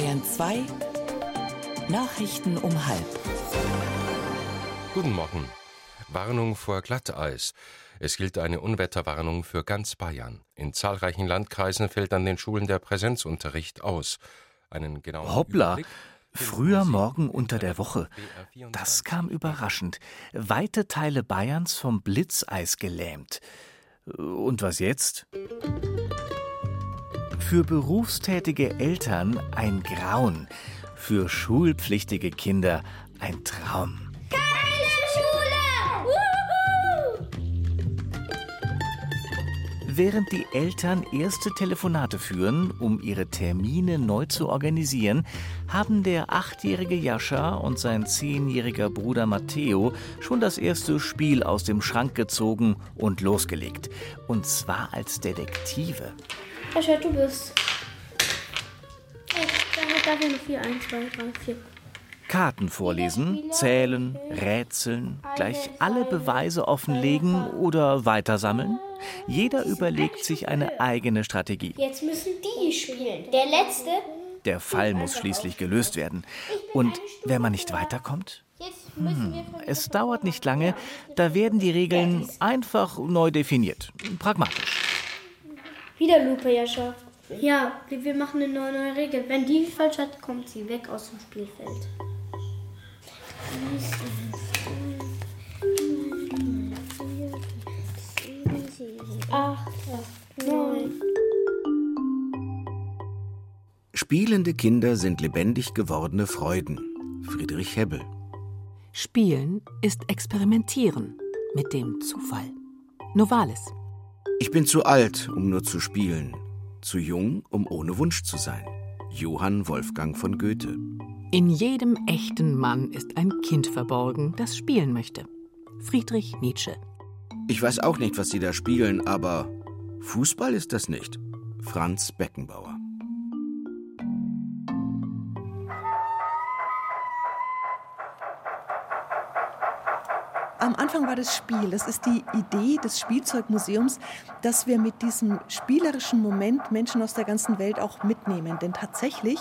Bayern 2 Nachrichten um halb. Guten Morgen. Warnung vor Glatteis. Es gilt eine Unwetterwarnung für ganz Bayern. In zahlreichen Landkreisen fällt an den Schulen der Präsenzunterricht aus. Einen genauen Hoppla! Früher Morgen unter der Woche. Das kam überraschend. Weite Teile Bayerns vom Blitzeis gelähmt. Und was jetzt? Für berufstätige Eltern ein Grauen, für schulpflichtige Kinder ein Traum. Während die Eltern erste Telefonate führen, um ihre Termine neu zu organisieren, haben der achtjährige Jascha und sein zehnjähriger Bruder Matteo schon das erste Spiel aus dem Schrank gezogen und losgelegt. Und zwar als Detektive. Jascha, du bist. Da wäre 4, 1, 2, 3, 4. Karten vorlesen, zählen, rätseln, gleich alle Beweise offenlegen oder weitersammeln? Jeder überlegt sich eine eigene Strategie. Jetzt müssen die spielen. Der letzte. Der Fall muss schließlich gelöst werden. Und wenn man nicht weiterkommt? Hm, es dauert nicht lange, da werden die Regeln einfach neu definiert. Pragmatisch. Wieder Lupe, Jascha. Ja, wir machen eine neue, neue Regel. Wenn die falsch hat, kommt sie weg aus dem Spielfeld. Acht, neun. Spielende Kinder sind lebendig gewordene Freuden. Friedrich Hebbel. Spielen ist Experimentieren mit dem Zufall. Novalis. Ich bin zu alt, um nur zu spielen, zu jung, um ohne Wunsch zu sein. Johann Wolfgang von Goethe. In jedem echten Mann ist ein Kind verborgen, das spielen möchte. Friedrich Nietzsche. Ich weiß auch nicht, was Sie da spielen, aber Fußball ist das nicht. Franz Beckenbauer. Am Anfang war das Spiel. Das ist die Idee des Spielzeugmuseums, dass wir mit diesem spielerischen Moment Menschen aus der ganzen Welt auch mitnehmen. Denn tatsächlich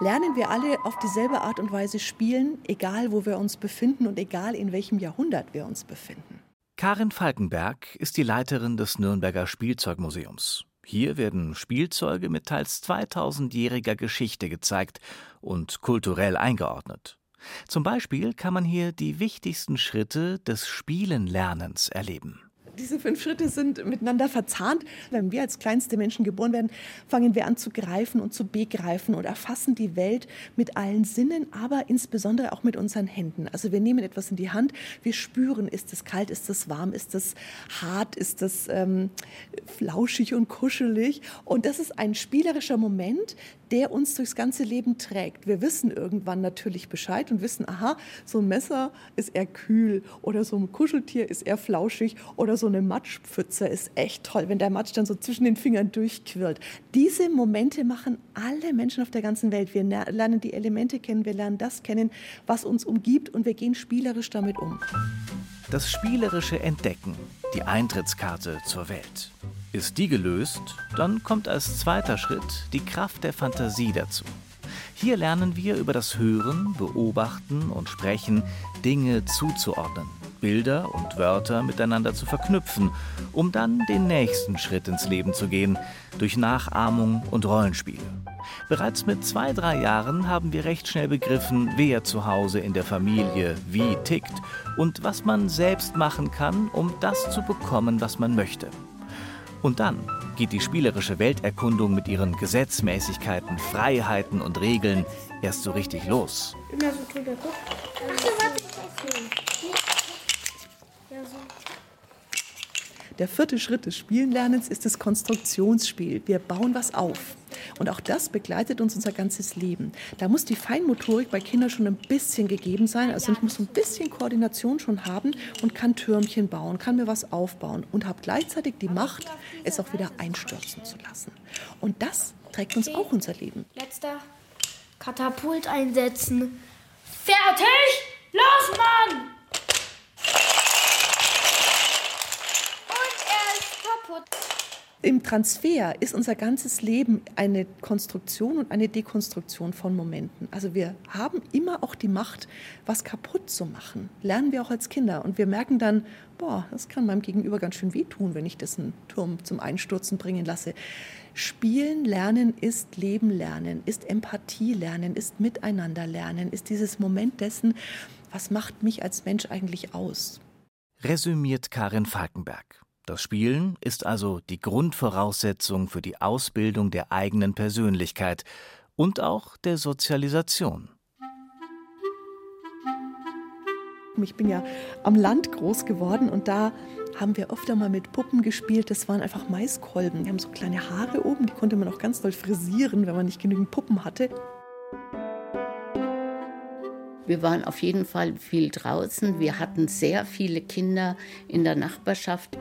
lernen wir alle auf dieselbe Art und Weise spielen, egal wo wir uns befinden und egal in welchem Jahrhundert wir uns befinden. Karin Falkenberg ist die Leiterin des Nürnberger Spielzeugmuseums. Hier werden Spielzeuge mit teils 2000-jähriger Geschichte gezeigt und kulturell eingeordnet. Zum Beispiel kann man hier die wichtigsten Schritte des Spielenlernens erleben. Diese fünf Schritte sind miteinander verzahnt. Wenn wir als kleinste Menschen geboren werden, fangen wir an zu greifen und zu begreifen und erfassen die Welt mit allen Sinnen, aber insbesondere auch mit unseren Händen. Also wir nehmen etwas in die Hand, wir spüren, ist es kalt, ist es warm, ist es hart, ist es ähm, flauschig und kuschelig. Und das ist ein spielerischer Moment, der uns durchs ganze Leben trägt. Wir wissen irgendwann natürlich Bescheid und wissen, aha, so ein Messer ist eher kühl oder so ein Kuscheltier ist eher flauschig oder so eine Matschpfütze ist echt toll, wenn der Matsch dann so zwischen den Fingern durchquirlt. Diese Momente machen alle Menschen auf der ganzen Welt. Wir lernen die Elemente kennen, wir lernen das kennen, was uns umgibt und wir gehen spielerisch damit um. Das spielerische Entdecken, die Eintrittskarte zur Welt. Ist die gelöst, dann kommt als zweiter Schritt die Kraft der Fantasie dazu. Hier lernen wir über das Hören, Beobachten und Sprechen Dinge zuzuordnen, Bilder und Wörter miteinander zu verknüpfen, um dann den nächsten Schritt ins Leben zu gehen, durch Nachahmung und Rollenspiele. Bereits mit zwei, drei Jahren haben wir recht schnell begriffen, wer zu Hause in der Familie wie tickt und was man selbst machen kann, um das zu bekommen, was man möchte. Und dann geht die spielerische Welterkundung mit ihren Gesetzmäßigkeiten, Freiheiten und Regeln erst so richtig los. Immer so drüber gucken. Ach so, warte, ich Ja, so. Der vierte Schritt des Spielenlernens ist das Konstruktionsspiel. Wir bauen was auf. Und auch das begleitet uns unser ganzes Leben. Da muss die Feinmotorik bei Kindern schon ein bisschen gegeben sein. Also ich muss ein bisschen Koordination schon haben und kann Türmchen bauen, kann mir was aufbauen und habe gleichzeitig die Macht, es auch wieder einstürzen zu lassen. Und das trägt uns auch unser Leben. Letzter Katapult einsetzen. Fertig? Los, Mann! Im Transfer ist unser ganzes Leben eine Konstruktion und eine Dekonstruktion von Momenten. Also wir haben immer auch die Macht, was kaputt zu machen. Lernen wir auch als Kinder. Und wir merken dann, boah, das kann meinem Gegenüber ganz schön wehtun, wenn ich dessen Turm zum Einstürzen bringen lasse. Spielen lernen ist Leben lernen, ist Empathie lernen, ist Miteinander lernen, ist dieses Moment dessen, was macht mich als Mensch eigentlich aus. Resümiert Karin Falkenberg. Das Spielen ist also die Grundvoraussetzung für die Ausbildung der eigenen Persönlichkeit und auch der Sozialisation. Ich bin ja am Land groß geworden und da haben wir öfter mal mit Puppen gespielt. Das waren einfach Maiskolben. Die haben so kleine Haare oben, die konnte man auch ganz doll frisieren, wenn man nicht genügend Puppen hatte. Wir waren auf jeden Fall viel draußen. Wir hatten sehr viele Kinder in der Nachbarschaft.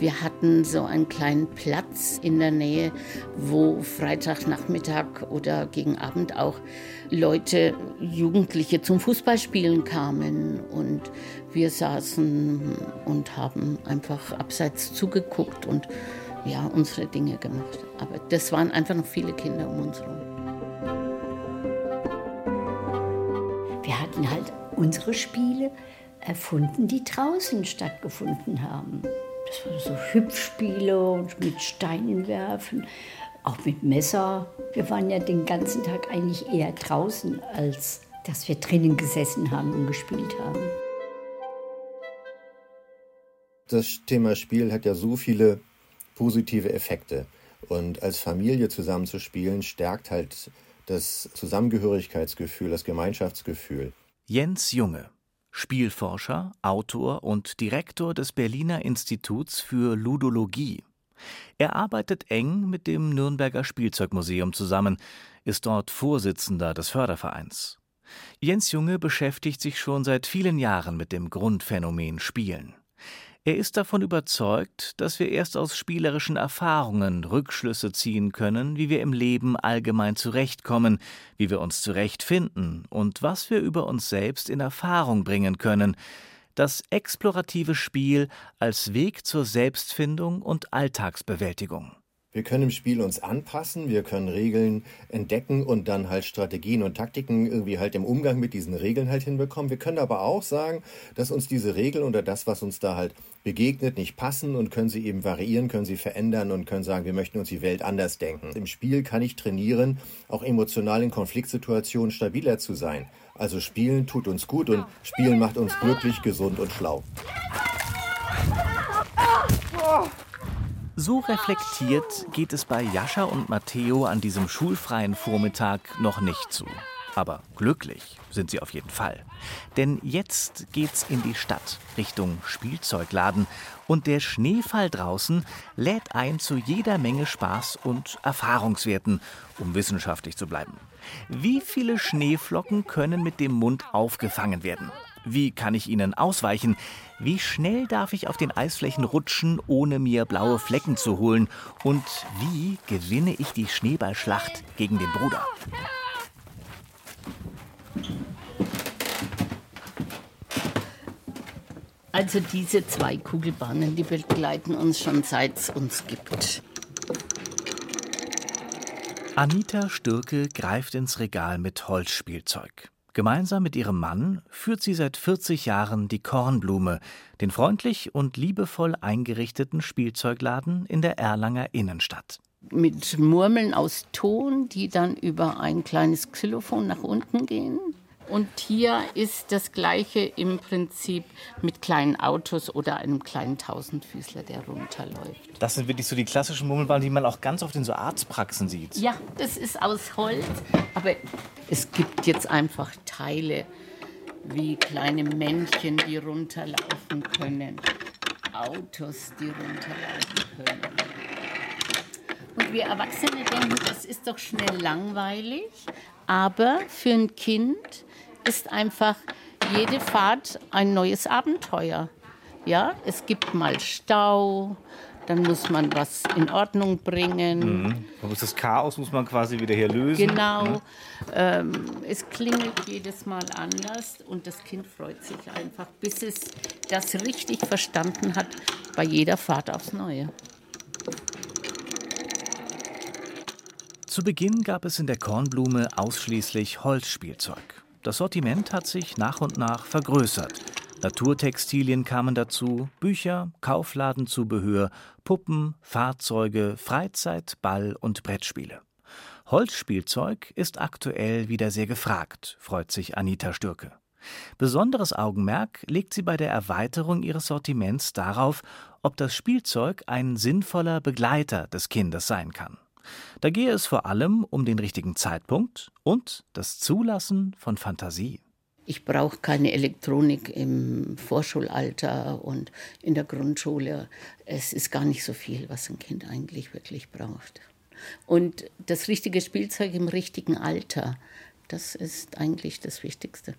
Wir hatten so einen kleinen Platz in der Nähe, wo Freitagnachmittag oder gegen Abend auch Leute, Jugendliche zum Fußballspielen kamen. Und wir saßen und haben einfach abseits zugeguckt und ja, unsere Dinge gemacht. Aber das waren einfach noch viele Kinder um uns herum. Wir hatten halt unsere Spiele erfunden, die draußen stattgefunden haben. Das waren so Hüpfspiele und mit Steinen werfen, auch mit Messer. Wir waren ja den ganzen Tag eigentlich eher draußen, als dass wir drinnen gesessen haben und gespielt haben. Das Thema Spiel hat ja so viele positive Effekte. Und als Familie zusammenzuspielen stärkt halt das Zusammengehörigkeitsgefühl, das Gemeinschaftsgefühl. Jens Junge, Spielforscher, Autor und Direktor des Berliner Instituts für Ludologie. Er arbeitet eng mit dem Nürnberger Spielzeugmuseum zusammen, ist dort Vorsitzender des Fördervereins. Jens Junge beschäftigt sich schon seit vielen Jahren mit dem Grundphänomen Spielen. Er ist davon überzeugt, dass wir erst aus spielerischen Erfahrungen Rückschlüsse ziehen können, wie wir im Leben allgemein zurechtkommen, wie wir uns zurechtfinden und was wir über uns selbst in Erfahrung bringen können. Das explorative Spiel als Weg zur Selbstfindung und Alltagsbewältigung. Wir können im Spiel uns anpassen, wir können Regeln entdecken und dann halt Strategien und Taktiken irgendwie halt im Umgang mit diesen Regeln halt hinbekommen. Wir können aber auch sagen, dass uns diese Regeln oder das, was uns da halt begegnet, nicht passen und können sie eben variieren, können sie verändern und können sagen, wir möchten uns die Welt anders denken. Im Spiel kann ich trainieren, auch emotional in Konfliktsituationen stabiler zu sein. Also Spielen tut uns gut und Spielen macht uns glücklich, gesund und schlau. So reflektiert geht es bei Jascha und Matteo an diesem schulfreien Vormittag noch nicht zu. Aber glücklich sind sie auf jeden Fall. Denn jetzt geht's in die Stadt, Richtung Spielzeugladen. Und der Schneefall draußen lädt ein zu jeder Menge Spaß und Erfahrungswerten, um wissenschaftlich zu bleiben. Wie viele Schneeflocken können mit dem Mund aufgefangen werden? Wie kann ich ihnen ausweichen? Wie schnell darf ich auf den Eisflächen rutschen, ohne mir blaue Flecken zu holen? Und wie gewinne ich die Schneeballschlacht gegen den Bruder? Also diese zwei Kugelbahnen, die begleiten uns schon seit es uns gibt. Anita Stürke greift ins Regal mit Holzspielzeug. Gemeinsam mit ihrem Mann führt sie seit 40 Jahren die Kornblume, den freundlich und liebevoll eingerichteten Spielzeugladen in der Erlanger Innenstadt. Mit Murmeln aus Ton, die dann über ein kleines Xylophon nach unten gehen. Und hier ist das Gleiche im Prinzip mit kleinen Autos oder einem kleinen Tausendfüßler, der runterläuft. Das sind wirklich so die klassischen Murmelbahnen, die man auch ganz oft in so Arztpraxen sieht. Ja, das ist aus Holz. Aber es gibt jetzt einfach Teile wie kleine Männchen, die runterlaufen können. Autos, die runterlaufen können. Und wir Erwachsene denken, das ist doch schnell langweilig. Aber für ein Kind ist einfach jede Fahrt ein neues Abenteuer. Ja, es gibt mal Stau, dann muss man was in Ordnung bringen. Mhm. Das Chaos muss man quasi wieder hier lösen. Genau. Mhm. Ähm, es klingelt jedes Mal anders und das Kind freut sich einfach, bis es das richtig verstanden hat, bei jeder Fahrt aufs Neue. Zu Beginn gab es in der Kornblume ausschließlich Holzspielzeug. Das Sortiment hat sich nach und nach vergrößert. Naturtextilien kamen dazu, Bücher, Kaufladenzubehör, Puppen, Fahrzeuge, Freizeit, Ball und Brettspiele. Holzspielzeug ist aktuell wieder sehr gefragt, freut sich Anita Stürke. Besonderes Augenmerk legt sie bei der Erweiterung ihres Sortiments darauf, ob das Spielzeug ein sinnvoller Begleiter des Kindes sein kann. Da gehe es vor allem um den richtigen Zeitpunkt und das Zulassen von Fantasie. Ich brauche keine Elektronik im Vorschulalter und in der Grundschule. Es ist gar nicht so viel, was ein Kind eigentlich wirklich braucht. Und das richtige Spielzeug im richtigen Alter, das ist eigentlich das Wichtigste.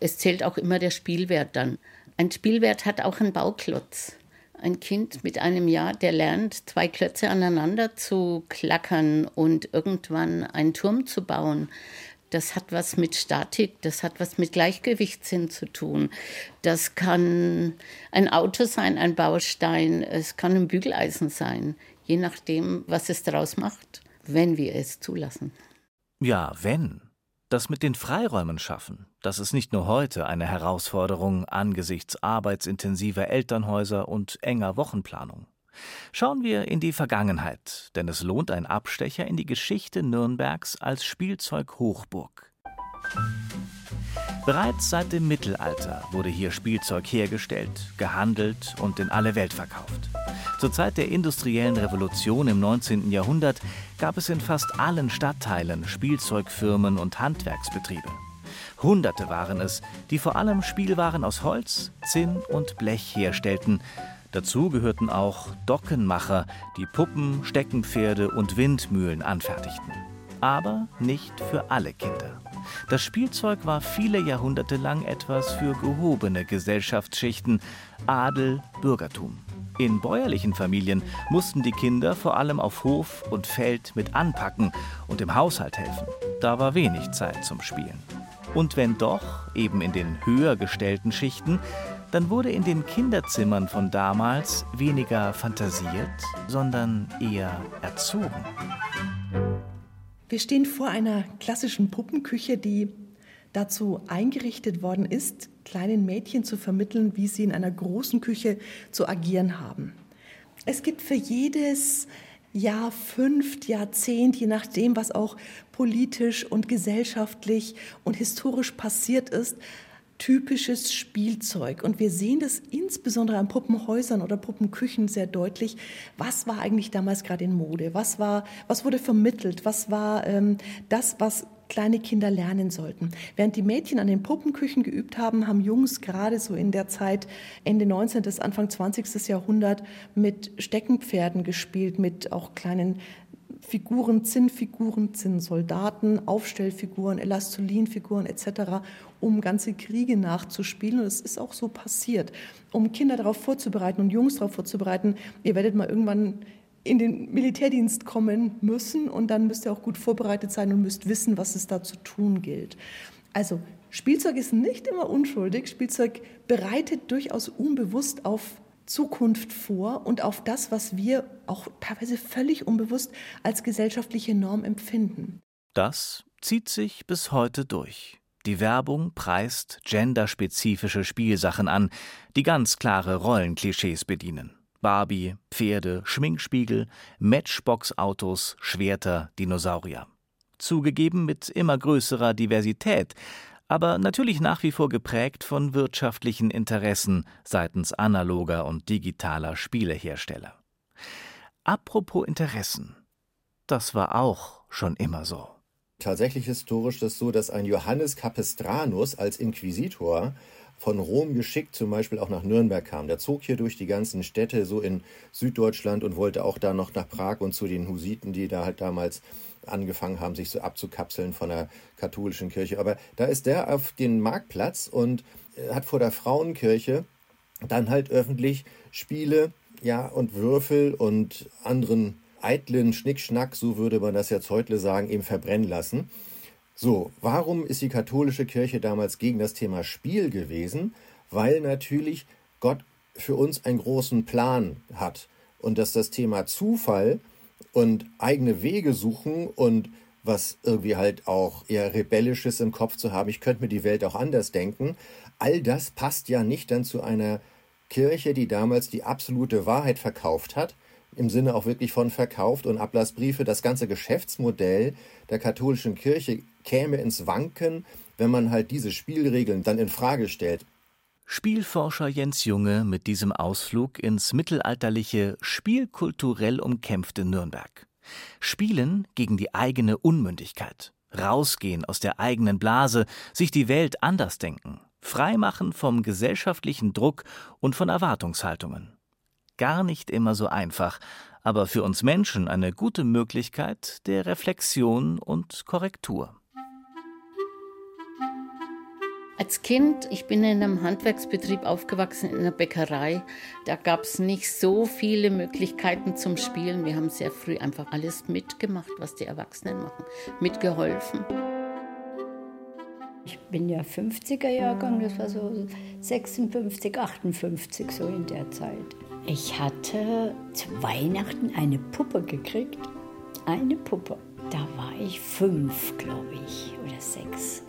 Es zählt auch immer der Spielwert dann. Ein Spielwert hat auch einen Bauklotz. Ein Kind mit einem Jahr, der lernt, zwei Klötze aneinander zu klackern und irgendwann einen Turm zu bauen das hat was mit Statik, das hat was mit Gleichgewichtssinn zu tun. Das kann ein Auto sein, ein Baustein, es kann ein Bügeleisen sein, je nachdem, was es daraus macht, wenn wir es zulassen. Ja, wenn. Das mit den Freiräumen schaffen, das ist nicht nur heute eine Herausforderung angesichts arbeitsintensiver Elternhäuser und enger Wochenplanung. Schauen wir in die Vergangenheit, denn es lohnt ein Abstecher in die Geschichte Nürnbergs als Spielzeughochburg. Bereits seit dem Mittelalter wurde hier Spielzeug hergestellt, gehandelt und in alle Welt verkauft. Zur Zeit der industriellen Revolution im 19. Jahrhundert gab es in fast allen Stadtteilen Spielzeugfirmen und Handwerksbetriebe. Hunderte waren es, die vor allem Spielwaren aus Holz, Zinn und Blech herstellten Dazu gehörten auch Dockenmacher, die Puppen, Steckenpferde und Windmühlen anfertigten. Aber nicht für alle Kinder. Das Spielzeug war viele Jahrhunderte lang etwas für gehobene Gesellschaftsschichten, Adel, Bürgertum. In bäuerlichen Familien mussten die Kinder vor allem auf Hof und Feld mit anpacken und im Haushalt helfen. Da war wenig Zeit zum Spielen. Und wenn doch, eben in den höher gestellten Schichten, dann wurde in den Kinderzimmern von damals weniger fantasiert, sondern eher erzogen. Wir stehen vor einer klassischen Puppenküche, die dazu eingerichtet worden ist, kleinen Mädchen zu vermitteln, wie sie in einer großen Küche zu agieren haben. Es gibt für jedes Jahr, fünf, Jahrzehnt, je nachdem, was auch politisch und gesellschaftlich und historisch passiert ist, typisches Spielzeug. Und wir sehen das insbesondere an Puppenhäusern oder Puppenküchen sehr deutlich. Was war eigentlich damals gerade in Mode? Was, war, was wurde vermittelt? Was war ähm, das, was kleine Kinder lernen sollten. Während die Mädchen an den Puppenküchen geübt haben, haben Jungs gerade so in der Zeit Ende 19. bis Anfang 20. Jahrhundert mit Steckenpferden gespielt, mit auch kleinen Figuren, Zinnfiguren, Zinnsoldaten, Aufstellfiguren, Elastolinfiguren etc., um ganze Kriege nachzuspielen. Und es ist auch so passiert, um Kinder darauf vorzubereiten und Jungs darauf vorzubereiten, ihr werdet mal irgendwann in den Militärdienst kommen müssen und dann müsst ihr auch gut vorbereitet sein und müsst wissen, was es da zu tun gilt. Also Spielzeug ist nicht immer unschuldig. Spielzeug bereitet durchaus unbewusst auf Zukunft vor und auf das, was wir auch teilweise völlig unbewusst als gesellschaftliche Norm empfinden. Das zieht sich bis heute durch. Die Werbung preist genderspezifische Spielsachen an, die ganz klare Rollenklischees bedienen. Barbie, Pferde, Schminkspiegel, Matchbox-Autos, Schwerter, Dinosaurier. Zugegeben mit immer größerer Diversität, aber natürlich nach wie vor geprägt von wirtschaftlichen Interessen seitens analoger und digitaler Spielehersteller. Apropos Interessen, das war auch schon immer so. Tatsächlich historisch ist es so, dass ein Johannes Capestranus als Inquisitor von Rom geschickt zum Beispiel auch nach Nürnberg kam. Der zog hier durch die ganzen Städte so in Süddeutschland und wollte auch da noch nach Prag und zu den Husiten, die da halt damals angefangen haben, sich so abzukapseln von der katholischen Kirche. Aber da ist der auf den Marktplatz und äh, hat vor der Frauenkirche dann halt öffentlich Spiele, ja, und Würfel und anderen eitlen Schnickschnack, so würde man das jetzt heute sagen, eben verbrennen lassen. So, warum ist die katholische Kirche damals gegen das Thema Spiel gewesen? Weil natürlich Gott für uns einen großen Plan hat und dass das Thema Zufall und eigene Wege suchen und was irgendwie halt auch eher rebellisches im Kopf zu haben, ich könnte mir die Welt auch anders denken, all das passt ja nicht dann zu einer Kirche, die damals die absolute Wahrheit verkauft hat, im Sinne auch wirklich von verkauft und Ablassbriefe. Das ganze Geschäftsmodell der katholischen Kirche käme ins Wanken, wenn man halt diese Spielregeln dann in Frage stellt. Spielforscher Jens Junge mit diesem Ausflug ins mittelalterliche, spielkulturell umkämpfte Nürnberg. Spielen gegen die eigene Unmündigkeit. Rausgehen aus der eigenen Blase, sich die Welt anders denken. Freimachen vom gesellschaftlichen Druck und von Erwartungshaltungen. Gar nicht immer so einfach, aber für uns Menschen eine gute Möglichkeit der Reflexion und Korrektur. Als Kind, ich bin in einem Handwerksbetrieb aufgewachsen, in einer Bäckerei. Da gab es nicht so viele Möglichkeiten zum Spielen. Wir haben sehr früh einfach alles mitgemacht, was die Erwachsenen machen, mitgeholfen. Ich bin ja 50er Jahrgang, das war so 56, 58, so in der Zeit. Ich hatte zu Weihnachten eine Puppe gekriegt. Eine Puppe. Da war ich fünf, glaube ich, oder sechs.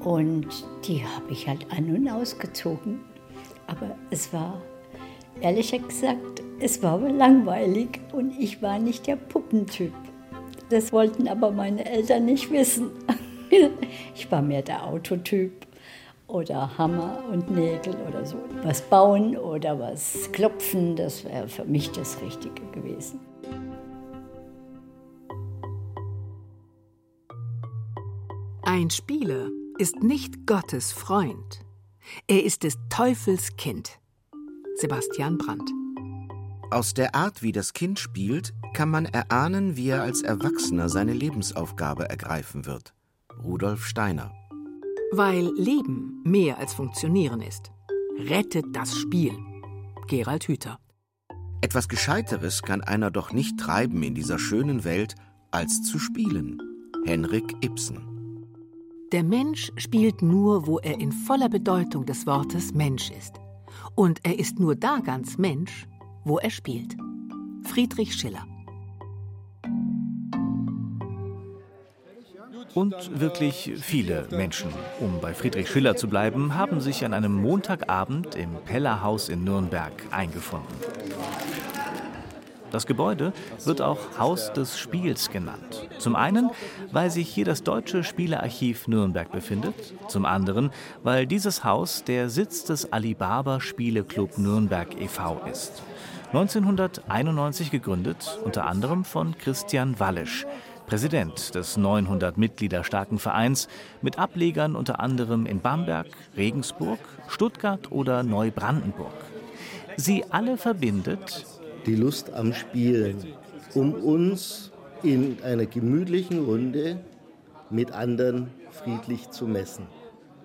Und die habe ich halt an und ausgezogen. Aber es war, ehrlich gesagt, es war aber langweilig und ich war nicht der Puppentyp. Das wollten aber meine Eltern nicht wissen. Ich war mehr der Autotyp oder Hammer und Nägel oder so. Was bauen oder was klopfen, das wäre für mich das Richtige gewesen. Ein Spieler ist nicht Gottes Freund. Er ist des Teufels Kind. Sebastian Brandt. Aus der Art, wie das Kind spielt, kann man erahnen, wie er als Erwachsener seine Lebensaufgabe ergreifen wird. Rudolf Steiner. Weil Leben mehr als Funktionieren ist, rettet das Spiel. Gerald Hüther. Etwas Gescheiteres kann einer doch nicht treiben in dieser schönen Welt, als zu spielen. Henrik Ibsen. Der Mensch spielt nur, wo er in voller Bedeutung des Wortes Mensch ist. Und er ist nur da ganz Mensch, wo er spielt. Friedrich Schiller. Und wirklich viele Menschen, um bei Friedrich Schiller zu bleiben, haben sich an einem Montagabend im Pellerhaus in Nürnberg eingefunden. Das Gebäude wird auch Haus des Spiels genannt. Zum einen, weil sich hier das Deutsche Spielearchiv Nürnberg befindet, zum anderen, weil dieses Haus der Sitz des Alibaba Spieleclub Nürnberg e.V. ist. 1991 gegründet, unter anderem von Christian Wallisch, Präsident des 900 Mitglieder starken Vereins mit Ablegern unter anderem in Bamberg, Regensburg, Stuttgart oder Neubrandenburg. Sie alle verbindet die Lust am Spielen, um uns in einer gemütlichen Runde mit anderen friedlich zu messen.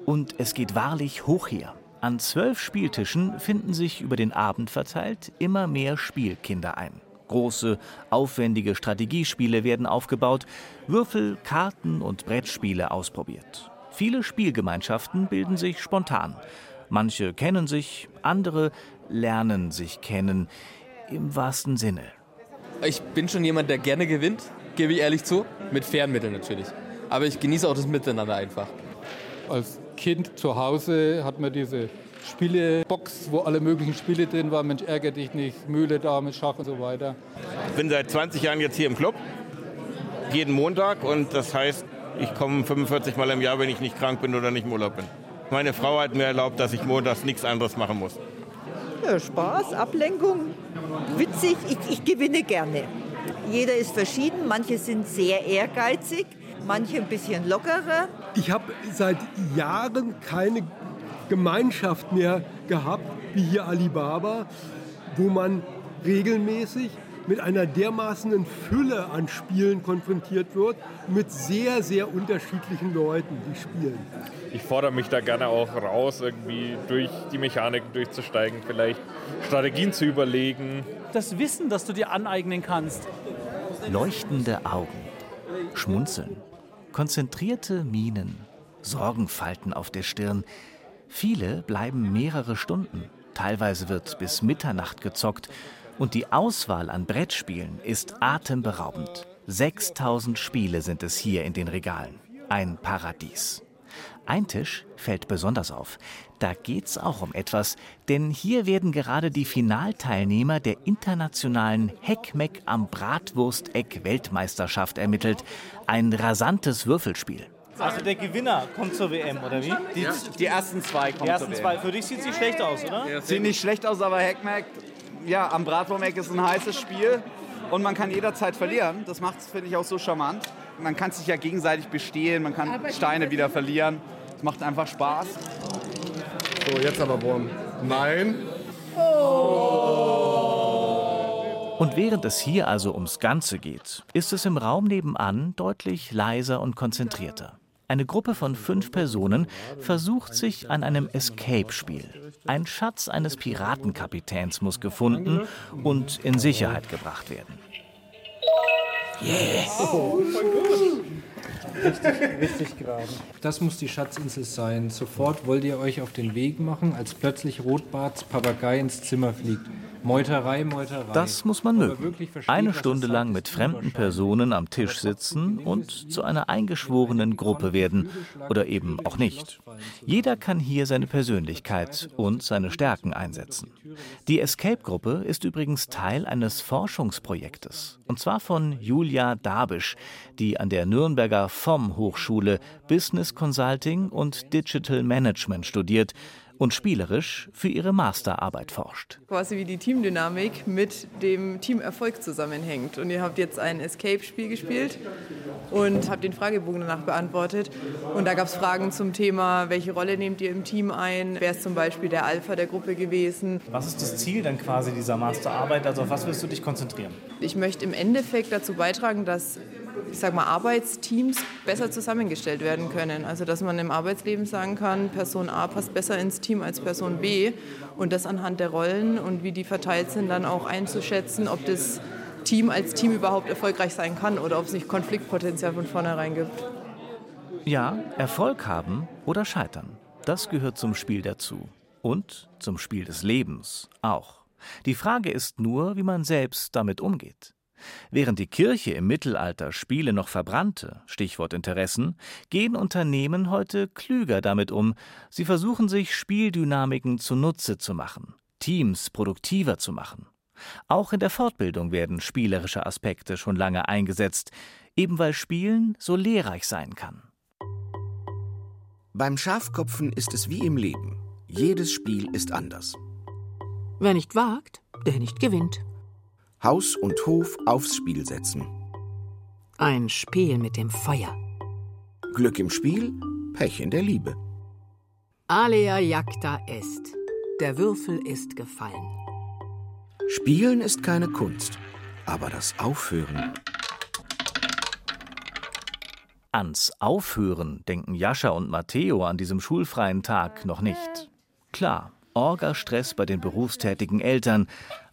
Und es geht wahrlich hoch her. An zwölf Spieltischen finden sich über den Abend verteilt immer mehr Spielkinder ein. Große, aufwendige Strategiespiele werden aufgebaut, Würfel, Karten und Brettspiele ausprobiert. Viele Spielgemeinschaften bilden sich spontan. Manche kennen sich, andere lernen sich kennen im wahrsten Sinne. Ich bin schon jemand, der gerne gewinnt, gebe ich ehrlich zu, mit fairen Mitteln natürlich. Aber ich genieße auch das Miteinander einfach. Als Kind zu Hause hat man diese Spielebox, wo alle möglichen Spiele drin waren. Mensch, ärgere dich nicht, Mühle, Dame, Schach und so weiter. Ich bin seit 20 Jahren jetzt hier im Club, jeden Montag. Und das heißt, ich komme 45 Mal im Jahr, wenn ich nicht krank bin oder nicht im Urlaub bin. Meine Frau hat mir erlaubt, dass ich montags nichts anderes machen muss. Ja, Spaß, Ablenkung, witzig. Ich, ich gewinne gerne. Jeder ist verschieden. Manche sind sehr ehrgeizig, manche ein bisschen lockerer. Ich habe seit Jahren keine Gemeinschaft mehr gehabt, wie hier Alibaba, wo man regelmäßig mit einer dermaßenen Fülle an Spielen konfrontiert wird, mit sehr, sehr unterschiedlichen Leuten, die spielen. Ich fordere mich da gerne auch raus, irgendwie durch die Mechaniken durchzusteigen, vielleicht Strategien zu überlegen. Das Wissen, das du dir aneignen kannst. Leuchtende Augen, Schmunzeln, konzentrierte Mienen, Sorgenfalten auf der Stirn. Viele bleiben mehrere Stunden. Teilweise wird bis Mitternacht gezockt Und die Auswahl an Brettspielen ist atemberaubend. 6000 Spiele sind es hier in den Regalen. Ein Paradies. Ein Tisch fällt besonders auf. Da geht's auch um etwas, denn hier werden gerade die Finalteilnehmer der internationalen Heckmeck am Bratwursteck Weltmeisterschaft ermittelt. Ein rasantes Würfelspiel. Also der Gewinner kommt zur WM, oder wie? Die, die ersten zwei kommen Die ersten zur zwei. WM. Für dich sieht es nicht schlecht aus, oder? Sieht nicht schlecht aus, aber Hackmack, ja, am Bratwurmeck ist ein heißes Spiel und man kann jederzeit verlieren. Das macht es, finde ich, auch so charmant. Man kann sich ja gegenseitig bestehlen, man kann Steine wieder verlieren. Es macht einfach Spaß. So, jetzt aber Wurm. Nein. Und während es hier also ums Ganze geht, ist es im Raum nebenan deutlich leiser und konzentrierter. Eine Gruppe von fünf Personen versucht sich an einem Escape-Spiel. Ein Schatz eines Piratenkapitäns muss gefunden und in Sicherheit gebracht werden. Richtig, richtig geraten. Das muss die Schatzinsel sein. Sofort wollt ihr euch auf den Weg machen, als plötzlich Rotbarts Papagei ins Zimmer fliegt. Meuterei, Meuterei. Das muss man mögen. Eine Stunde lang mit fremden Personen am Tisch sitzen und zu einer eingeschworenen Gruppe werden. Oder eben auch nicht. Jeder kann hier seine Persönlichkeit und seine Stärken einsetzen. Die Escape-Gruppe ist übrigens Teil eines Forschungsprojektes. Und zwar von Julia Dabisch, die an der Nürnberger FOM Hochschule Business Consulting und Digital Management studiert und spielerisch für ihre Masterarbeit forscht. quasi wie die Teamdynamik mit dem Teamerfolg zusammenhängt. Und ihr habt jetzt ein Escape-Spiel gespielt und habt den Fragebogen danach beantwortet. Und da gab es Fragen zum Thema, welche Rolle nehmt ihr im Team ein? Wer ist zum Beispiel der Alpha der Gruppe gewesen? Was ist das Ziel dann quasi dieser Masterarbeit? Also auf was willst du dich konzentrieren? Ich möchte im Endeffekt dazu beitragen, dass ich sag mal, Arbeitsteams besser zusammengestellt werden können. Also dass man im Arbeitsleben sagen kann, Person A passt besser ins Team als Person B und das anhand der Rollen und wie die verteilt sind, dann auch einzuschätzen, ob das Team als Team überhaupt erfolgreich sein kann oder ob es nicht Konfliktpotenzial von vornherein gibt. Ja, Erfolg haben oder scheitern, das gehört zum Spiel dazu. Und zum Spiel des Lebens auch. Die Frage ist nur, wie man selbst damit umgeht. Während die Kirche im Mittelalter Spiele noch verbrannte, Stichwort Interessen, gehen Unternehmen heute klüger damit um. Sie versuchen sich Spieldynamiken zunutze zu machen, Teams produktiver zu machen. Auch in der Fortbildung werden spielerische Aspekte schon lange eingesetzt, eben weil Spielen so lehrreich sein kann. Beim Schafkopfen ist es wie im Leben. Jedes Spiel ist anders. Wer nicht wagt, der nicht gewinnt. Haus und Hof aufs Spiel setzen. Ein Spiel mit dem Feuer. Glück im Spiel, Pech in der Liebe. Alea jacta est. Der Würfel ist gefallen. Spielen ist keine Kunst, aber das Aufhören. Ans Aufhören denken Jascha und Matteo an diesem schulfreien Tag noch nicht. Klar, Orga-Stress bei den berufstätigen Eltern,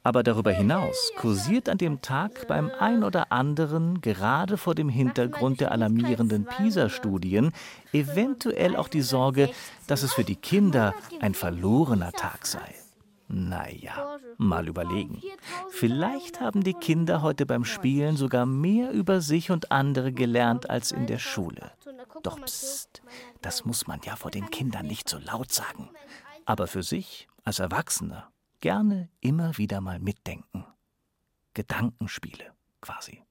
aber darüber hinaus kursiert an dem Tag beim ein oder anderen, gerade vor dem Hintergrund der alarmierenden PISA-Studien, eventuell auch die Sorge, dass es für die Kinder ein verlorener Tag sei. Naja, mal überlegen. Vielleicht haben die Kinder heute beim Spielen sogar mehr über sich und andere gelernt als in der Schule. Doch pst, das muss man ja vor den Kindern nicht so laut sagen. Aber für sich, als Erwachsener, gerne immer wieder mal mitdenken. Gedankenspiele quasi.